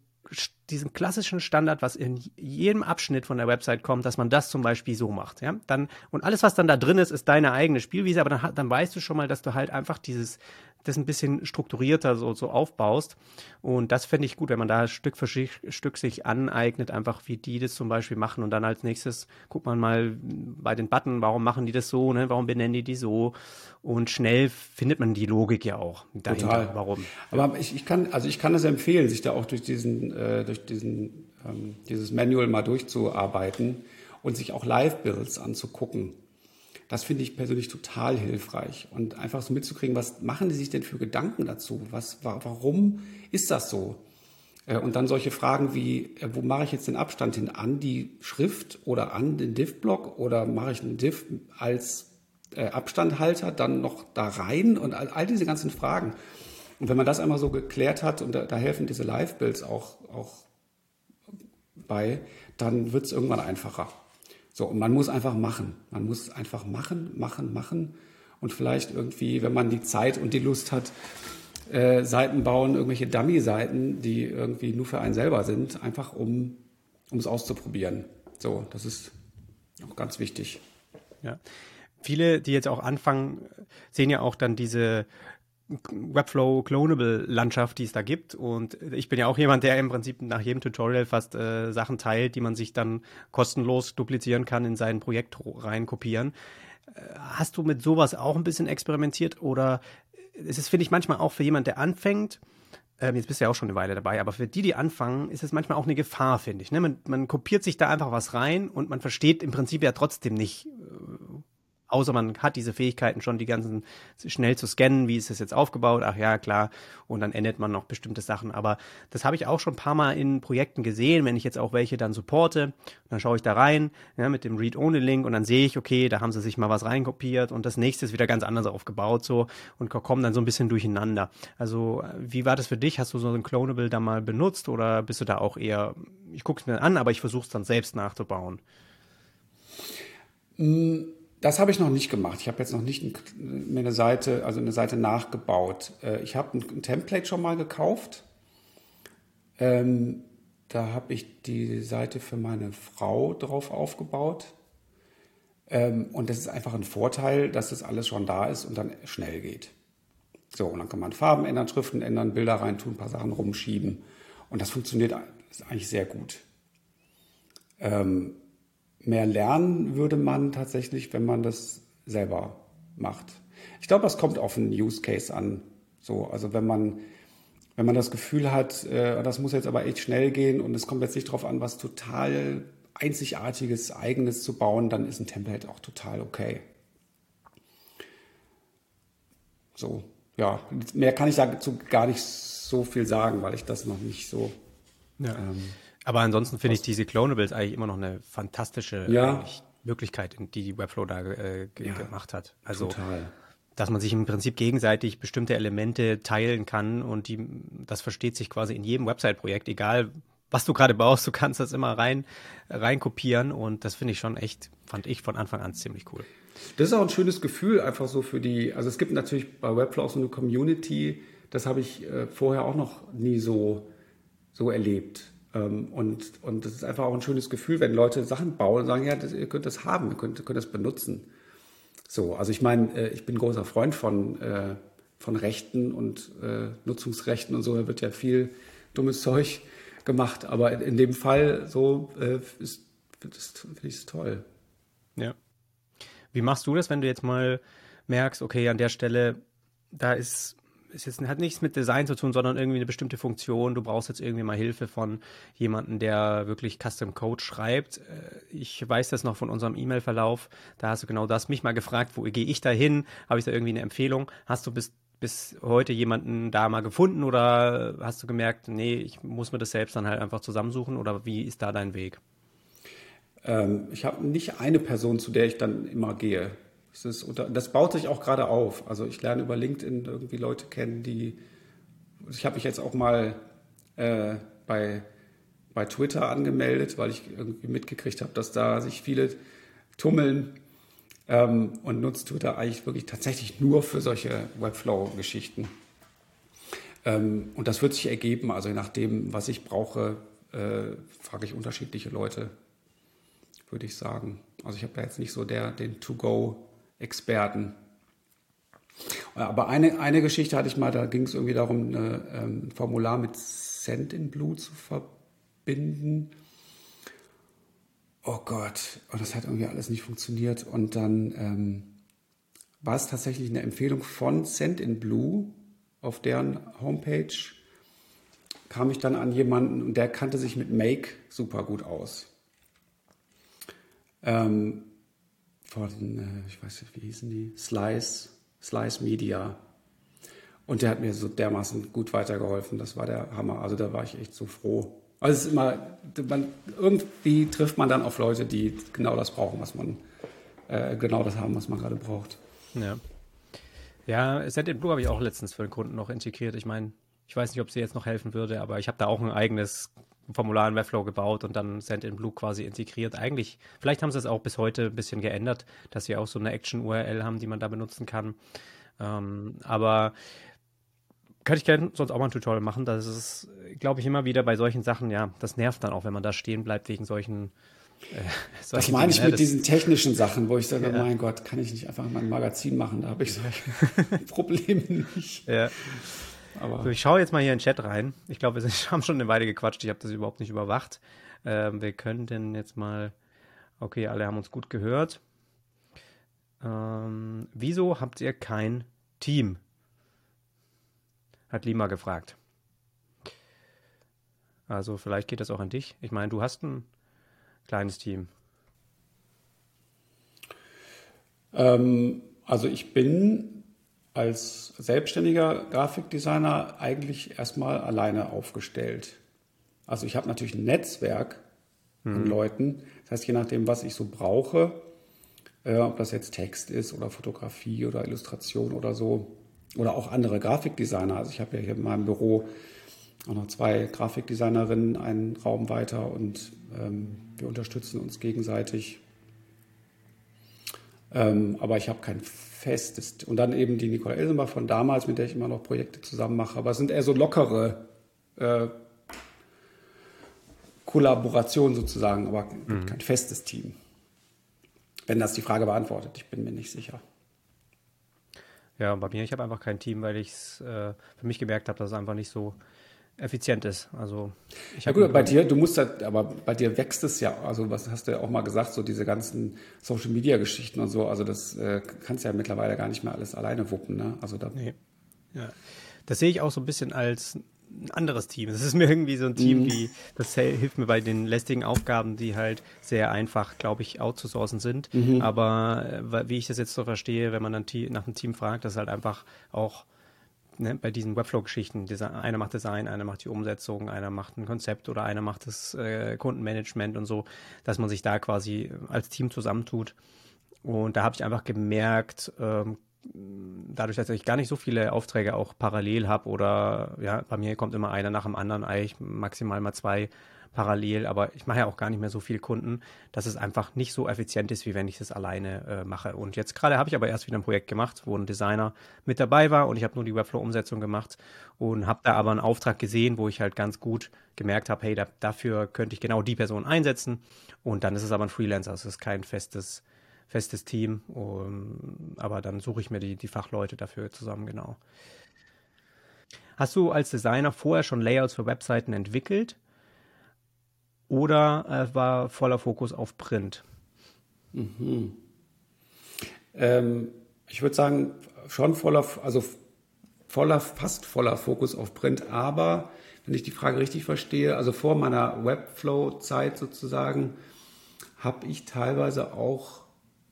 diesen klassischen Standard, was in jedem Abschnitt von der Website kommt, dass man das zum Beispiel so macht, ja, dann und alles, was dann da drin ist, ist deine eigene Spielwiese, aber dann, dann weißt du schon mal, dass du halt einfach dieses das ein bisschen strukturierter so, so aufbaust. Und das fände ich gut, wenn man da Stück für Stück sich aneignet, einfach wie die das zum Beispiel machen. Und dann als nächstes guckt man mal bei den Button, warum machen die das so, ne? warum benennen die die so? Und schnell findet man die Logik ja auch dahinter, Total. warum. Aber ich, ich kann, also ich kann es empfehlen, sich da auch durch diesen, äh, durch diesen, ähm, dieses Manual mal durchzuarbeiten und sich auch Live-Builds anzugucken. Das finde ich persönlich total hilfreich und einfach so mitzukriegen, was machen die sich denn für Gedanken dazu? Was, warum ist das so? Äh, und dann solche Fragen wie, äh, wo mache ich jetzt den Abstand hin? An die Schrift oder an den Div-Block oder mache ich einen Div als äh, Abstandhalter dann noch da rein und all, diese ganzen Fragen. Und wenn man das einmal so geklärt hat, und da, da helfen diese Live-Builds auch, auch bei, dann wird es irgendwann einfacher. So, und man muss einfach machen. Man muss einfach machen, machen, machen. Und vielleicht irgendwie, wenn man die Zeit und die Lust hat, äh, Seiten bauen, irgendwelche Dummy-Seiten, die irgendwie nur für einen selber sind, einfach um es auszuprobieren. So, das ist auch ganz wichtig. Ja. Viele, die jetzt auch anfangen, sehen ja auch dann diese Webflow Clonable Landschaft, die es da gibt. Und ich bin ja auch jemand, der im Prinzip nach jedem Tutorial fast äh, Sachen teilt, die man sich dann kostenlos duplizieren kann, in sein Projekt rein kopieren. Äh, hast du mit sowas auch ein bisschen experimentiert oder ist es, finde ich, manchmal auch für jemand, der anfängt, ähm, jetzt bist du ja auch schon eine Weile dabei, aber für die, die anfangen, ist es manchmal auch eine Gefahr, finde ich. Ne? Man, man kopiert sich da einfach was rein und man versteht im Prinzip ja trotzdem nicht, äh, außer man hat diese Fähigkeiten schon, die ganzen schnell zu scannen, wie ist das jetzt aufgebaut, ach ja, klar, und dann ändert man noch bestimmte Sachen. Aber das habe ich auch schon ein paar Mal in Projekten gesehen, wenn ich jetzt auch welche dann supporte, dann schaue ich da rein, ja, mit dem Read-Only-Link und dann sehe ich, okay, da haben sie sich mal was reinkopiert und das nächste ist wieder ganz anders aufgebaut so und kommen dann so ein bisschen durcheinander. Also, wie war das für dich? Hast du so ein Clonable da mal benutzt oder bist du da auch eher, ich gucke es mir an, aber ich versuche es dann selbst nachzubauen? Mm das habe ich noch nicht gemacht. Ich habe jetzt noch nicht mir eine Seite, also eine Seite nachgebaut. Äh, ich habe ein, ein, Template schon mal gekauft. Ähm, da habe ich die Seite für meine Frau drauf aufgebaut. Ähm, und das ist einfach ein Vorteil, dass das alles schon da ist und dann schnell geht. So, und dann kann man Farben ändern, Schriften ändern, Bilder reintun, ein paar Sachen rumschieben. Und das funktioniert eigentlich sehr gut. Ähm, mehr lernen würde man tatsächlich, wenn man das selber macht. Ich glaube, das kommt auf einen Use Case an. So, also wenn man, wenn man das Gefühl hat, äh, das muss jetzt aber echt schnell gehen und es kommt jetzt nicht darauf an, was total einzigartiges, eigenes zu bauen, dann ist ein Template auch total okay. So, ja, mehr kann ich dazu gar nicht so viel sagen, weil ich das noch nicht so ja. ähm, aber ansonsten finde ich diese Clonables eigentlich immer noch eine fantastische ja. Möglichkeit, die die Webflow da äh, ja, gemacht hat. Also, total. dass man sich im Prinzip gegenseitig bestimmte Elemente teilen kann und die, das versteht sich quasi in jedem Website-Projekt, egal was du gerade baust, du kannst das immer rein, rein kopieren und das finde ich schon echt, fand ich von Anfang an ziemlich cool. Das ist auch ein schönes Gefühl, einfach so für die, also es gibt natürlich bei Webflow auch so eine Community, das habe ich äh, vorher auch noch nie so, so erlebt. Ähm, und, und das ist einfach auch ein schönes Gefühl, wenn Leute Sachen bauen und sagen, ja, das, ihr könnt das haben, ihr könnt, könnt das benutzen. So, also ich meine, äh, ich bin großer Freund von, äh, von Rechten und äh, Nutzungsrechten und so, da wird ja viel dummes Zeug gemacht, aber in, in dem Fall so finde ich es toll. Ja. Wie machst du das, wenn du jetzt mal merkst, okay, an der Stelle, da ist ist jetzt, hat nichts mit Design zu tun, sondern irgendwie eine bestimmte Funktion. Du brauchst jetzt irgendwie mal Hilfe von jemandem, der wirklich Custom Code schreibt. Äh, ich weiß das noch von unserem E-Mail-Verlauf. Da hast du genau das mich mal gefragt, wo gehe ich da hin? Habe ich da irgendwie eine Empfehlung? Hast du bis, bis heute jemanden da mal gefunden oder hast du gemerkt, nee, ich muss mir das selbst dann halt einfach zusammensuchen oder wie ist da dein Weg? Ähm, ich habe nicht eine Person, zu der ich dann immer gehe. Das, ist, das baut sich auch gerade auf. Also ich lerne über LinkedIn irgendwie Leute kennen, die. Ich habe mich jetzt auch mal äh, bei, bei Twitter angemeldet, weil ich irgendwie mitgekriegt habe, dass da sich viele tummeln ähm, und nutze Twitter eigentlich wirklich tatsächlich nur für solche Webflow-Geschichten. Ähm, und das wird sich ergeben. Also je nachdem, was ich brauche, äh, frage ich unterschiedliche Leute würde ich sagen. Also ich habe da jetzt nicht so der, den To-Go-Experten. Aber eine, eine Geschichte hatte ich mal, da ging es irgendwie darum, eine, ähm, ein Formular mit Send in Blue zu verbinden. Oh Gott, und das hat irgendwie alles nicht funktioniert. Und dann ähm, war es tatsächlich eine Empfehlung von Send in Blue auf deren Homepage. Kam ich dann an jemanden und der kannte sich mit Make super gut aus. Ähm, von, äh, ich weiß nicht, wie hießen die? Slice, Slice Media. Und der hat mir so dermaßen gut weitergeholfen. Das war der Hammer. Also da war ich echt so froh. Also es ist immer, man, irgendwie trifft man dann auf Leute, die genau das brauchen, was man, äh, genau das haben, was man gerade braucht. Ja. Ja, Set Blue habe ich auch letztens für den Kunden noch integriert. Ich meine, ich weiß nicht, ob sie jetzt noch helfen würde, aber ich habe da auch ein eigenes Formular in Webflow gebaut und dann Send in Blue quasi integriert. Eigentlich, vielleicht haben sie es auch bis heute ein bisschen geändert, dass sie auch so eine Action-URL haben, die man da benutzen kann. Ähm, aber könnte ich gerne sonst auch mal ein Tutorial machen. Das ist, glaube ich, immer wieder bei solchen Sachen, ja, das nervt dann auch, wenn man da stehen bleibt wegen solchen. Äh, das meine ich Dinge, mit diesen technischen Sachen, wo ich sage, ja. mein Gott, kann ich nicht einfach mein Magazin machen? Da habe ich solche Probleme nicht. Ja. Aber so, ich schaue jetzt mal hier in den Chat rein. Ich glaube, wir haben schon eine Weile gequatscht. Ich habe das überhaupt nicht überwacht. Ähm, wir könnten jetzt mal. Okay, alle haben uns gut gehört. Ähm, wieso habt ihr kein Team? Hat Lima gefragt. Also vielleicht geht das auch an dich. Ich meine, du hast ein kleines Team. Ähm, also ich bin als selbstständiger Grafikdesigner eigentlich erstmal alleine aufgestellt. Also ich habe natürlich ein Netzwerk mhm. an Leuten. Das heißt, je nachdem, was ich so brauche, äh, ob das jetzt Text ist oder Fotografie oder Illustration oder so, oder auch andere Grafikdesigner. Also ich habe ja hier in meinem Büro auch noch zwei Grafikdesignerinnen einen Raum weiter und ähm, wir unterstützen uns gegenseitig. Ähm, aber ich habe kein festes. Und dann eben die Nicole Elsenbach von damals, mit der ich immer noch Projekte zusammen mache. Aber es sind eher so lockere äh, Kollaborationen sozusagen, aber mhm. kein festes Team. Wenn das die Frage beantwortet, ich bin mir nicht sicher. Ja, bei mir, ich habe einfach kein Team, weil ich es äh, für mich gemerkt habe, dass es einfach nicht so effizient ist. Also ich ja gut, bei dir, du musst halt, aber bei dir wächst es ja, also was hast du ja auch mal gesagt, so diese ganzen Social Media Geschichten und so, also das äh, kannst du ja mittlerweile gar nicht mehr alles alleine wuppen, ne? Also da. Nee. Ja. Das sehe ich auch so ein bisschen als ein anderes Team. Das ist mir irgendwie so ein Team, mhm. wie das hilft mir bei den lästigen Aufgaben, die halt sehr einfach, glaube ich, outzusourcen sind. Mhm. Aber äh, wie ich das jetzt so verstehe, wenn man dann nach einem Team fragt, das ist halt einfach auch ne, bei diesen Webflow-Geschichten, einer macht Design, einer macht die Umsetzung, einer macht ein Konzept oder einer macht das äh, Kundenmanagement und so, dass man sich da quasi als Team zusammentut. Und da habe ich einfach gemerkt, ähm, dadurch, dass ich gar nicht so viele Aufträge auch parallel habe oder ja, bei mir kommt immer einer nach dem anderen, eigentlich maximal mal zwei parallel, aber ich mache ja auch gar nicht mehr so viele Kunden, dass es einfach nicht so effizient ist, wie wenn ich das alleine äh, mache. Und jetzt gerade habe ich aber erst wieder ein Projekt gemacht, wo ein Designer mit dabei war und ich habe nur die Webflow-Umsetzung gemacht und habe da aber einen Auftrag gesehen, wo ich halt ganz gut gemerkt habe, hey, da, dafür könnte ich genau die Person einsetzen und dann ist es aber ein Freelancer, also es ist kein festes festes Team, um, aber dann suche ich mir die, die Fachleute dafür zusammen, genau. Hast du als Designer vorher schon Layouts für Webseiten entwickelt oder äh, war voller Fokus auf Print? Mhm. Ähm, ich würde sagen, schon voller, also voller, fast voller Fokus auf Print, aber wenn ich die Frage richtig verstehe, also vor meiner Webflow-Zeit sozusagen, habe ich teilweise auch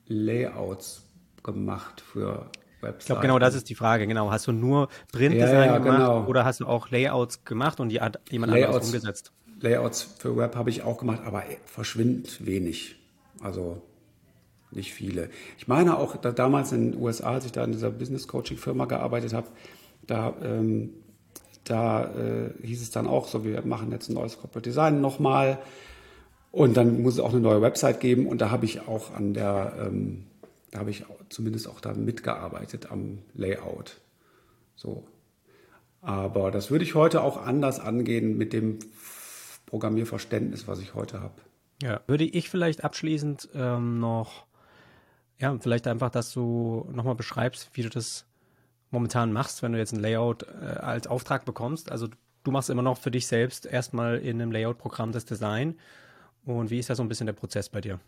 Layouts gemacht für Webseiten. Ich glaube, genau das ist die Frage. Genau. Hast du nur Printdesign ja, ja, gemacht genau. oder hast du auch Layouts gemacht und die hat jemand Layouts, anderes umgesetzt? Layouts für Web habe ich auch gemacht, aber verschwindend wenig. Also nicht viele. Ich meine auch, da damals in den USA, als ich da in dieser Business Coaching Firma gearbeitet habe, da, ähm, da äh, hieß es dann auch so, wir machen jetzt ein neues Corporate Design nochmal. Und dann muss es auch eine neue Website geben und da habe ich auch an der, ähm, da habe ich zumindest auch da mitgearbeitet am Layout. So. Aber das würde ich heute auch anders angehen mit dem Programmierverständnis, was ich heute habe. Ja, würde ich vielleicht abschließend ähm, noch, ja, vielleicht einfach, dass du nochmal beschreibst, wie du das momentan machst, wenn du jetzt ein Layout äh, als Auftrag bekommst. Also du machst immer noch für dich selbst erstmal in einem Layout-Programm das Design und wie ist da so ein bisschen der Prozess bei dir?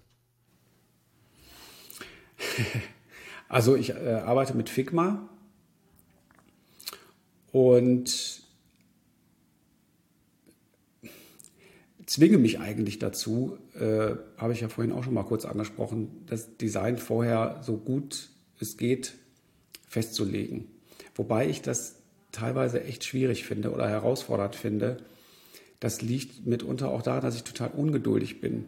Also ich äh, arbeite mit Figma und zwinge mich eigentlich dazu, äh, habe ich ja vorhin auch schon mal kurz angesprochen, das Design vorher so gut es geht festzulegen. Wobei ich das teilweise echt schwierig finde oder herausfordernd finde, das liegt mitunter auch daran, dass ich total ungeduldig bin.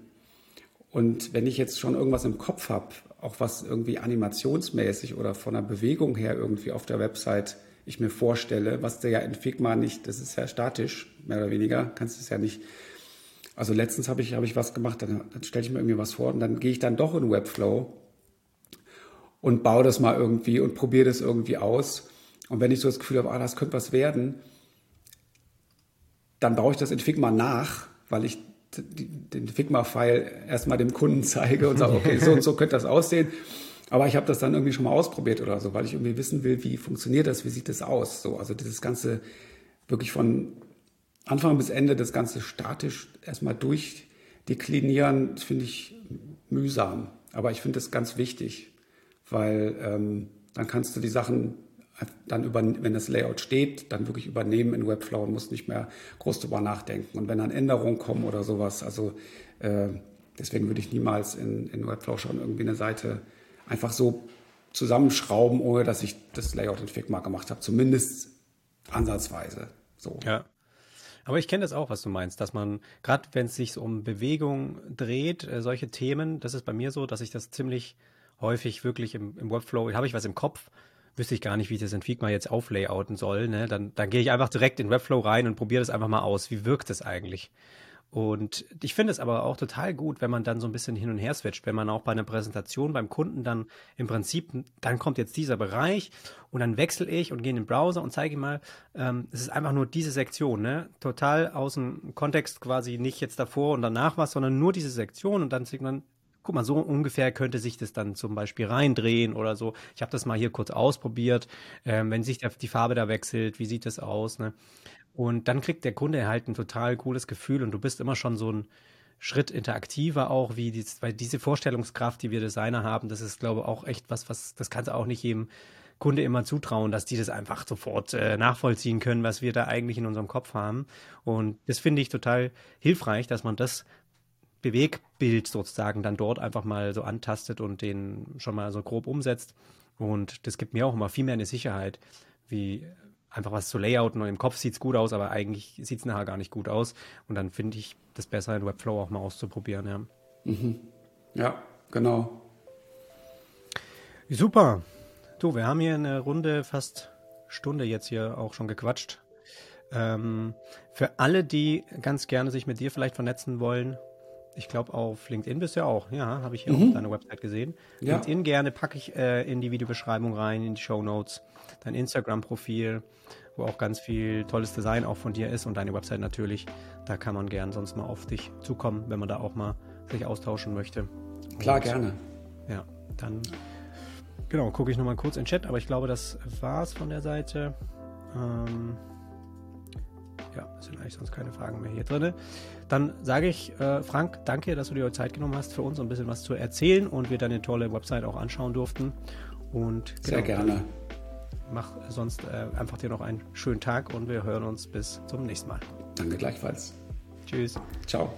Und wenn ich jetzt schon irgendwas im Kopf habe, auch was irgendwie animationsmäßig oder von der Bewegung her irgendwie auf der Website ich mir vorstelle, was der ja in Figma nicht, das ist ja statisch, mehr oder weniger, kannst du es ja nicht. Also letztens habe ich, habe ich was gemacht, dann, dann stelle ich mir irgendwie was vor und dann gehe ich dann doch in Webflow und baue das mal irgendwie und probiere das irgendwie aus. Und wenn ich so das Gefühl habe, ah, das könnte was werden, dann baue ich das in Figma nach, weil ich den Figma-File erstmal dem Kunden zeige und sage, okay, so und so könnte das aussehen. Aber ich habe das dann irgendwie schon mal ausprobiert oder so, weil ich irgendwie wissen will, wie funktioniert das, wie sieht das aus. So, also dieses Ganze wirklich von Anfang bis Ende das Ganze statisch erstmal durchdeklinieren, finde ich mühsam. Aber ich finde das ganz wichtig, weil ähm, dann kannst du die Sachen dann über, wenn das Layout steht, dann wirklich übernehmen in Webflow und muss nicht mehr groß drüber nachdenken. Und wenn dann Änderungen kommen oder sowas, also äh, deswegen würde ich niemals in, in Webflow schon irgendwie eine Seite einfach so zusammenschrauben, ohne dass ich das Layout in Figma gemacht habe. Zumindest ansatzweise. So. Ja. Aber ich kenne das auch, was du meinst, dass man, gerade wenn es sich um Bewegung dreht, äh, solche Themen, das ist bei mir so, dass ich das ziemlich häufig wirklich im, im Webflow, habe ich was im Kopf, wüsste ich gar nicht, wie ich das in Figma jetzt auflayouten soll. Ne? Dann, dann gehe ich einfach direkt in Webflow rein und probiere das einfach mal aus. Wie wirkt es eigentlich? Und ich finde es aber auch total gut, wenn man dann so ein bisschen hin und her switcht, wenn man auch bei einer Präsentation beim Kunden dann im Prinzip, dann kommt jetzt dieser Bereich und dann wechsle ich und gehe in den Browser und zeige ihm mal, ähm, es ist einfach nur diese Sektion, ne? Total aus dem Kontext quasi nicht jetzt davor und danach was, sondern nur diese Sektion und dann sieht man, guck mal, so ungefähr könnte sich das dann zum Beispiel reindrehen oder so. Ich habe das mal hier kurz ausprobiert. Ähm, wenn sich der, die Farbe da wechselt, wie sieht das aus? Ne? Und dann kriegt der Kunde halt ein total cooles Gefühl und du bist immer schon so ein Schritt interaktiver auch, wie die, weil diese Vorstellungskraft, die wir Designer haben, das ist, glaube ich, auch echt was, was, das kannst du auch nicht jedem Kunde immer zutrauen, dass die das einfach sofort äh, nachvollziehen können, was wir da eigentlich in unserem Kopf haben. Und das finde ich total hilfreich, dass man das Bewegbild sozusagen dann dort einfach mal so antastet und den schon mal so grob umsetzt. Und das gibt mir auch immer viel mehr eine Sicherheit, wie einfach was zu layouten und im Kopf sieht es gut aus, aber eigentlich sieht es nachher gar nicht gut aus. Und dann finde ich das besser in Webflow auch mal auszuprobieren. Ja, mhm. ja genau. Super. Du, wir haben hier eine Runde, fast Stunde jetzt hier auch schon gequatscht. Ähm, für alle, die ganz gerne sich mit dir vielleicht vernetzen wollen, ich glaube auf LinkedIn bist du ja auch, ja, habe ich hier mhm. auf deiner Website gesehen. Ja. LinkedIn gerne packe ich äh, in die Videobeschreibung rein, in die Show Notes, dein Instagram-Profil, wo auch ganz viel tolles Design auch von dir ist und deine Website natürlich. Da kann man gern sonst mal auf dich zukommen, wenn man da auch mal sich austauschen möchte. Klar, und, gerne. Ja, dann genau, gucke ich nochmal kurz in den Chat, aber ich glaube, das war's von der Seite. Ähm, ja, es sind eigentlich sonst keine Fragen mehr hier drin. Dann sage ich, äh, Frank, danke, dass du dir heute Zeit genommen hast für uns, ein bisschen was zu erzählen und wir deine tolle Website auch anschauen durften. Und Sehr genau, gerne. Mach sonst äh, einfach dir noch einen schönen Tag und wir hören uns bis zum nächsten Mal. Danke gleichfalls. Tschüss. Ciao.